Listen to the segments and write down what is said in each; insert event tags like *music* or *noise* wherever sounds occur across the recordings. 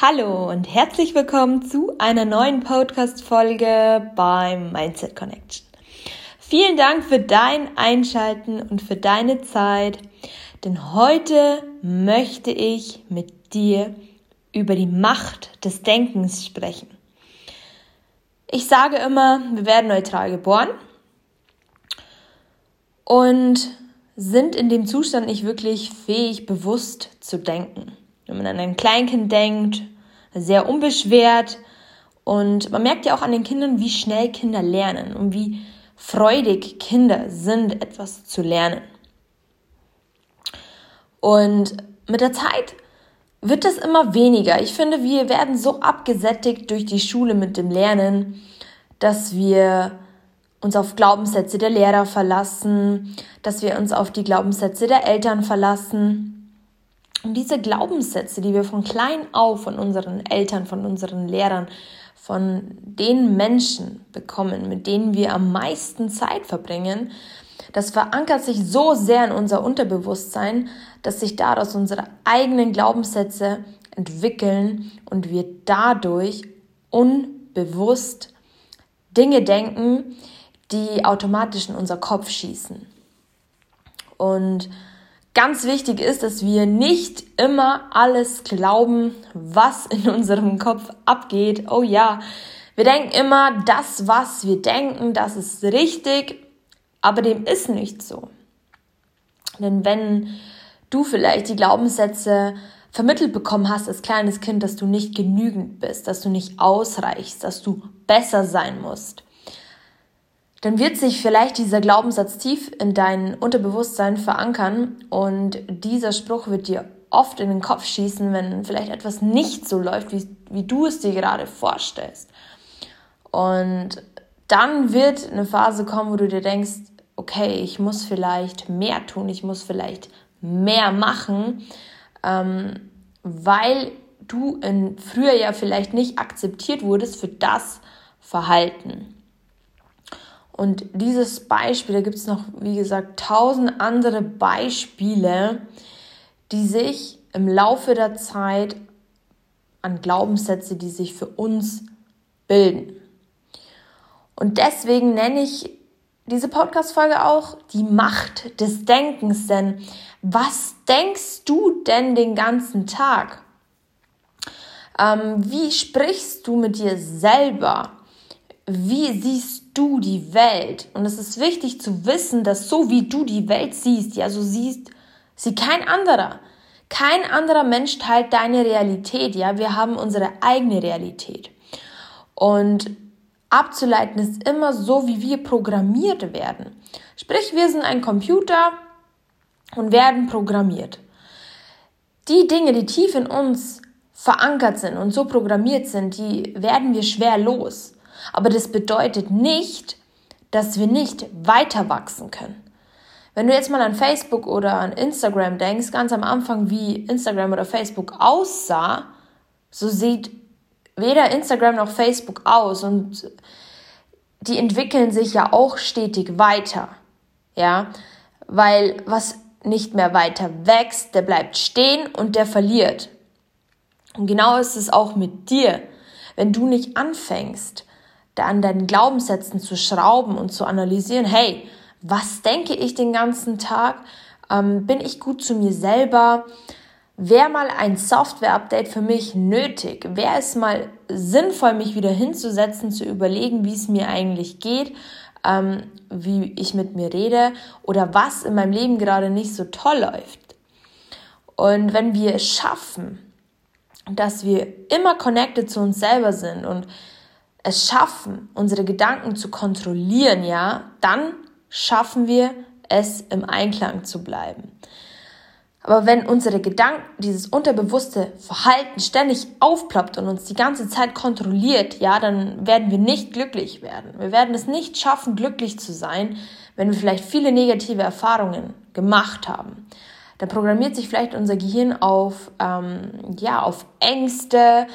Hallo und herzlich willkommen zu einer neuen Podcast-Folge beim Mindset Connection. Vielen Dank für dein Einschalten und für deine Zeit, denn heute möchte ich mit dir über die Macht des Denkens sprechen. Ich sage immer, wir werden neutral geboren und sind in dem Zustand nicht wirklich fähig, bewusst zu denken. Wenn man an ein Kleinkind denkt, sehr unbeschwert. Und man merkt ja auch an den Kindern, wie schnell Kinder lernen und wie freudig Kinder sind, etwas zu lernen. Und mit der Zeit wird das immer weniger. Ich finde, wir werden so abgesättigt durch die Schule mit dem Lernen, dass wir uns auf Glaubenssätze der Lehrer verlassen, dass wir uns auf die Glaubenssätze der Eltern verlassen und diese Glaubenssätze, die wir von klein auf von unseren Eltern, von unseren Lehrern, von den Menschen bekommen, mit denen wir am meisten Zeit verbringen, das verankert sich so sehr in unser Unterbewusstsein, dass sich daraus unsere eigenen Glaubenssätze entwickeln und wir dadurch unbewusst Dinge denken, die automatisch in unser Kopf schießen. Und ganz wichtig ist, dass wir nicht immer alles glauben, was in unserem Kopf abgeht. Oh ja, wir denken immer, das, was wir denken, das ist richtig, aber dem ist nicht so. Denn wenn du vielleicht die Glaubenssätze vermittelt bekommen hast als kleines Kind, dass du nicht genügend bist, dass du nicht ausreichst, dass du besser sein musst, dann wird sich vielleicht dieser Glaubenssatz tief in dein Unterbewusstsein verankern und dieser Spruch wird dir oft in den Kopf schießen, wenn vielleicht etwas nicht so läuft, wie, wie du es dir gerade vorstellst. Und dann wird eine Phase kommen, wo du dir denkst, okay, ich muss vielleicht mehr tun, ich muss vielleicht mehr machen, ähm, weil du in früher ja vielleicht nicht akzeptiert wurdest für das Verhalten. Und dieses Beispiel, da gibt es noch, wie gesagt, tausend andere Beispiele, die sich im Laufe der Zeit an Glaubenssätze, die sich für uns bilden. Und deswegen nenne ich diese Podcast-Folge auch die Macht des Denkens. Denn was denkst du denn den ganzen Tag? Ähm, wie sprichst du mit dir selber? Wie siehst du die Welt. Und es ist wichtig zu wissen, dass so wie du die Welt siehst, ja, so siehst sie kein anderer. Kein anderer Mensch teilt deine Realität, ja. Wir haben unsere eigene Realität. Und abzuleiten ist immer so, wie wir programmiert werden. Sprich, wir sind ein Computer und werden programmiert. Die Dinge, die tief in uns verankert sind und so programmiert sind, die werden wir schwer los. Aber das bedeutet nicht, dass wir nicht weiter wachsen können. Wenn du jetzt mal an Facebook oder an Instagram denkst, ganz am Anfang, wie Instagram oder Facebook aussah, so sieht weder Instagram noch Facebook aus und die entwickeln sich ja auch stetig weiter. Ja, weil was nicht mehr weiter wächst, der bleibt stehen und der verliert. Und genau ist es auch mit dir. Wenn du nicht anfängst, da an deinen Glaubenssätzen zu schrauben und zu analysieren, hey, was denke ich den ganzen Tag? Ähm, bin ich gut zu mir selber? Wäre mal ein Software-Update für mich nötig? Wäre es mal sinnvoll, mich wieder hinzusetzen, zu überlegen, wie es mir eigentlich geht, ähm, wie ich mit mir rede oder was in meinem Leben gerade nicht so toll läuft? Und wenn wir es schaffen, dass wir immer connected zu uns selber sind und es schaffen, unsere Gedanken zu kontrollieren, ja, dann schaffen wir es im Einklang zu bleiben. Aber wenn unsere Gedanken, dieses unterbewusste Verhalten ständig aufploppt und uns die ganze Zeit kontrolliert, ja, dann werden wir nicht glücklich werden. Wir werden es nicht schaffen, glücklich zu sein, wenn wir vielleicht viele negative Erfahrungen gemacht haben. Dann programmiert sich vielleicht unser Gehirn auf, ähm, ja, auf Ängste,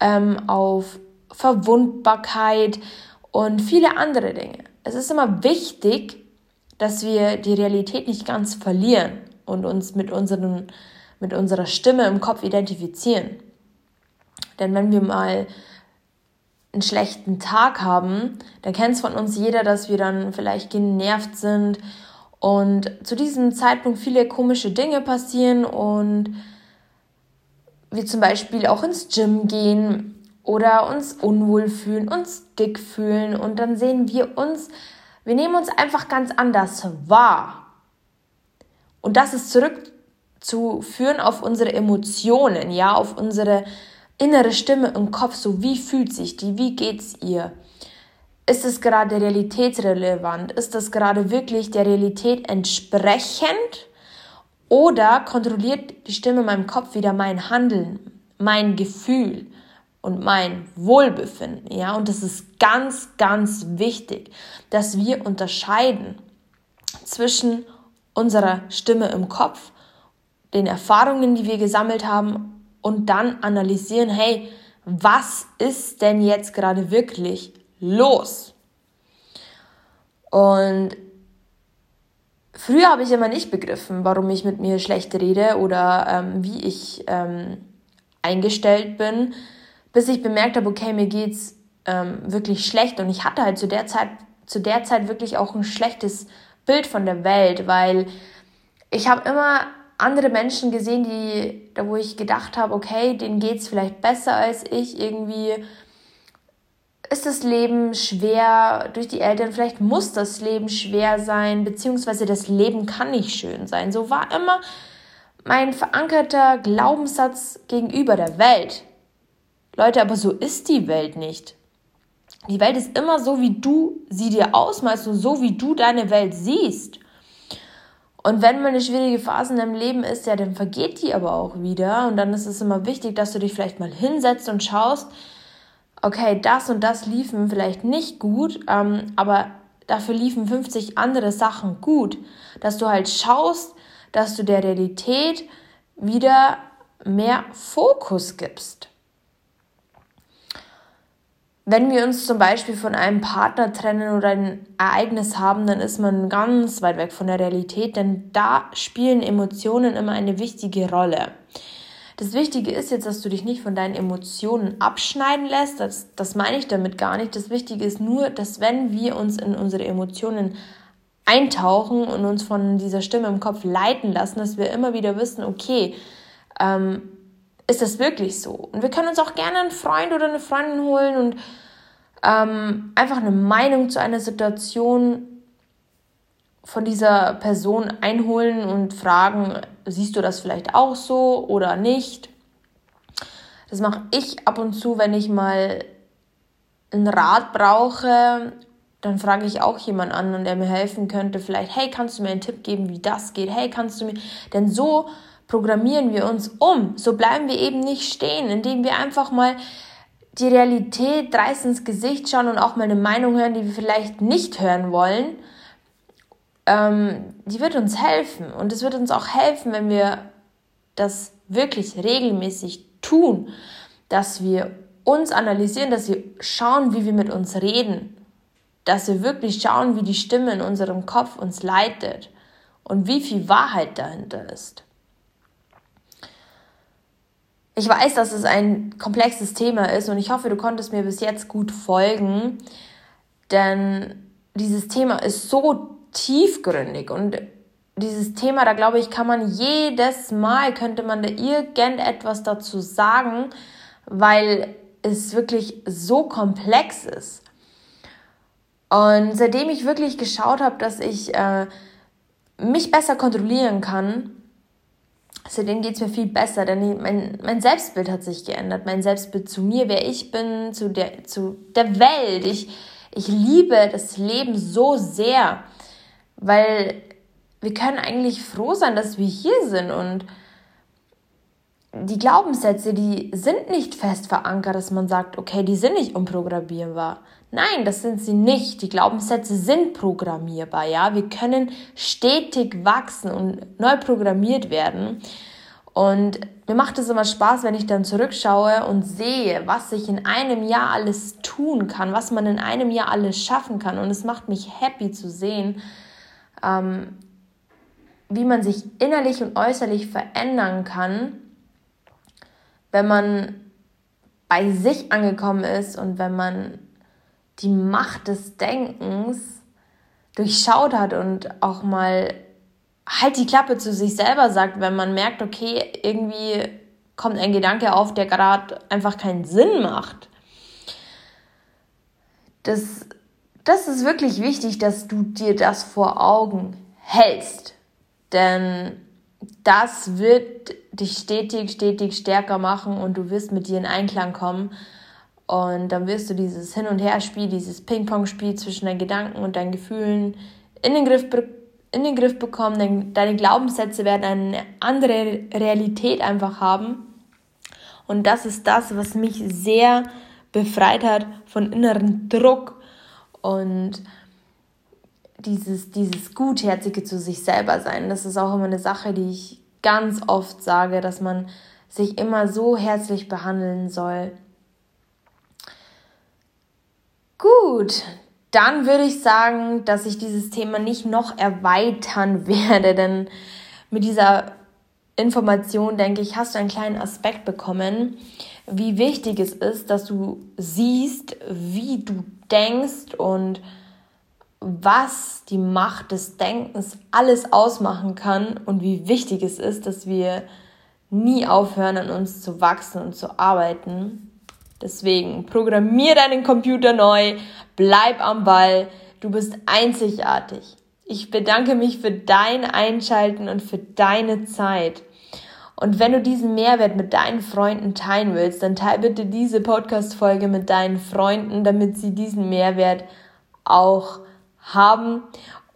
ähm, auf Verwundbarkeit und viele andere Dinge. Es ist immer wichtig, dass wir die Realität nicht ganz verlieren und uns mit, unseren, mit unserer Stimme im Kopf identifizieren. Denn wenn wir mal einen schlechten Tag haben, dann kennt es von uns jeder, dass wir dann vielleicht genervt sind und zu diesem Zeitpunkt viele komische Dinge passieren und wir zum Beispiel auch ins Gym gehen oder uns unwohl fühlen, uns dick fühlen und dann sehen wir uns, wir nehmen uns einfach ganz anders wahr. Und das ist zurückzuführen auf unsere Emotionen, ja, auf unsere innere Stimme im Kopf, so wie fühlt sich die, wie geht's ihr? Ist es gerade realitätsrelevant? Ist das gerade wirklich der Realität entsprechend? Oder kontrolliert die Stimme in meinem Kopf wieder mein Handeln, mein Gefühl und mein Wohlbefinden? Ja, und das ist ganz, ganz wichtig, dass wir unterscheiden zwischen unserer Stimme im Kopf, den Erfahrungen, die wir gesammelt haben und dann analysieren, hey, was ist denn jetzt gerade wirklich los? Und früher habe ich immer nicht begriffen, warum ich mit mir schlecht rede oder ähm, wie ich ähm, eingestellt bin, bis ich bemerkt habe, okay, mir geht's ähm, wirklich schlecht und ich hatte halt zu der Zeit zu der Zeit wirklich auch ein schlechtes Bild von der Welt, weil ich habe immer andere Menschen gesehen, die, da wo ich gedacht habe, okay, denen geht es vielleicht besser als ich. Irgendwie ist das Leben schwer durch die Eltern. Vielleicht muss das Leben schwer sein, beziehungsweise das Leben kann nicht schön sein. So war immer mein verankerter Glaubenssatz gegenüber der Welt. Leute, aber so ist die Welt nicht. Die Welt ist immer so, wie du sie dir ausmalst und so, wie du deine Welt siehst. Und wenn mal eine schwierige Phase in deinem Leben ist, ja, dann vergeht die aber auch wieder. Und dann ist es immer wichtig, dass du dich vielleicht mal hinsetzt und schaust, okay, das und das liefen vielleicht nicht gut, ähm, aber dafür liefen 50 andere Sachen gut. Dass du halt schaust, dass du der Realität wieder mehr Fokus gibst. Wenn wir uns zum Beispiel von einem Partner trennen oder ein Ereignis haben, dann ist man ganz weit weg von der Realität, denn da spielen Emotionen immer eine wichtige Rolle. Das Wichtige ist jetzt, dass du dich nicht von deinen Emotionen abschneiden lässt. Das, das meine ich damit gar nicht. Das Wichtige ist nur, dass wenn wir uns in unsere Emotionen eintauchen und uns von dieser Stimme im Kopf leiten lassen, dass wir immer wieder wissen, okay, ähm, ist das wirklich so? Und wir können uns auch gerne einen Freund oder eine Freundin holen und ähm, einfach eine Meinung zu einer Situation von dieser Person einholen und fragen, siehst du das vielleicht auch so oder nicht? Das mache ich ab und zu, wenn ich mal einen Rat brauche, dann frage ich auch jemanden an der mir helfen könnte. Vielleicht, hey, kannst du mir einen Tipp geben, wie das geht? Hey, kannst du mir. Denn so programmieren wir uns um. So bleiben wir eben nicht stehen, indem wir einfach mal die Realität dreist ins Gesicht schauen und auch mal eine Meinung hören, die wir vielleicht nicht hören wollen, ähm, die wird uns helfen. Und es wird uns auch helfen, wenn wir das wirklich regelmäßig tun, dass wir uns analysieren, dass wir schauen, wie wir mit uns reden, dass wir wirklich schauen, wie die Stimme in unserem Kopf uns leitet und wie viel Wahrheit dahinter ist. Ich weiß, dass es ein komplexes Thema ist und ich hoffe, du konntest mir bis jetzt gut folgen, denn dieses Thema ist so tiefgründig und dieses Thema, da glaube ich, kann man jedes Mal, könnte man da irgendetwas dazu sagen, weil es wirklich so komplex ist. Und seitdem ich wirklich geschaut habe, dass ich äh, mich besser kontrollieren kann, Seitdem geht es mir viel besser, denn mein, mein Selbstbild hat sich geändert. Mein Selbstbild zu mir, wer ich bin, zu der, zu der Welt. Ich, ich liebe das Leben so sehr, weil wir können eigentlich froh sein, dass wir hier sind und die Glaubenssätze, die sind nicht fest verankert, dass man sagt, okay, die sind nicht unprogrammierbar. Nein, das sind sie nicht. Die Glaubenssätze sind programmierbar, ja. Wir können stetig wachsen und neu programmiert werden. Und mir macht es immer Spaß, wenn ich dann zurückschaue und sehe, was ich in einem Jahr alles tun kann, was man in einem Jahr alles schaffen kann. Und es macht mich happy zu sehen, ähm, wie man sich innerlich und äußerlich verändern kann, wenn man bei sich angekommen ist und wenn man die Macht des Denkens durchschaut hat und auch mal halt die Klappe zu sich selber sagt, wenn man merkt, okay, irgendwie kommt ein Gedanke auf, der gerade einfach keinen Sinn macht. Das, das ist wirklich wichtig, dass du dir das vor Augen hältst. Denn das wird dich stetig, stetig stärker machen und du wirst mit dir in Einklang kommen. Und dann wirst du dieses Hin- und Her-Spiel, dieses Ping-Pong-Spiel zwischen deinen Gedanken und deinen Gefühlen in den Griff, in den Griff bekommen. Deine Glaubenssätze werden eine andere Realität einfach haben. Und das ist das, was mich sehr befreit hat von inneren Druck und dieses, dieses Gutherzige zu sich selber sein. Das ist auch immer eine Sache, die ich ganz oft sage, dass man sich immer so herzlich behandeln soll. Gut, dann würde ich sagen, dass ich dieses Thema nicht noch erweitern *laughs* werde, denn mit dieser Information, denke ich, hast du einen kleinen Aspekt bekommen, wie wichtig es ist, dass du siehst, wie du denkst und was die Macht des Denkens alles ausmachen kann und wie wichtig es ist, dass wir nie aufhören, an uns zu wachsen und zu arbeiten. Deswegen programmier deinen Computer neu, bleib am Ball, du bist einzigartig. Ich bedanke mich für dein Einschalten und für deine Zeit. Und wenn du diesen Mehrwert mit deinen Freunden teilen willst, dann teile bitte diese Podcast-Folge mit deinen Freunden, damit sie diesen Mehrwert auch haben.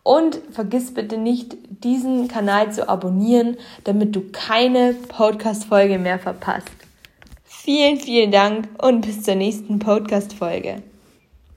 Und vergiss bitte nicht, diesen Kanal zu abonnieren, damit du keine Podcast-Folge mehr verpasst. Vielen, vielen Dank und bis zur nächsten Podcast-Folge.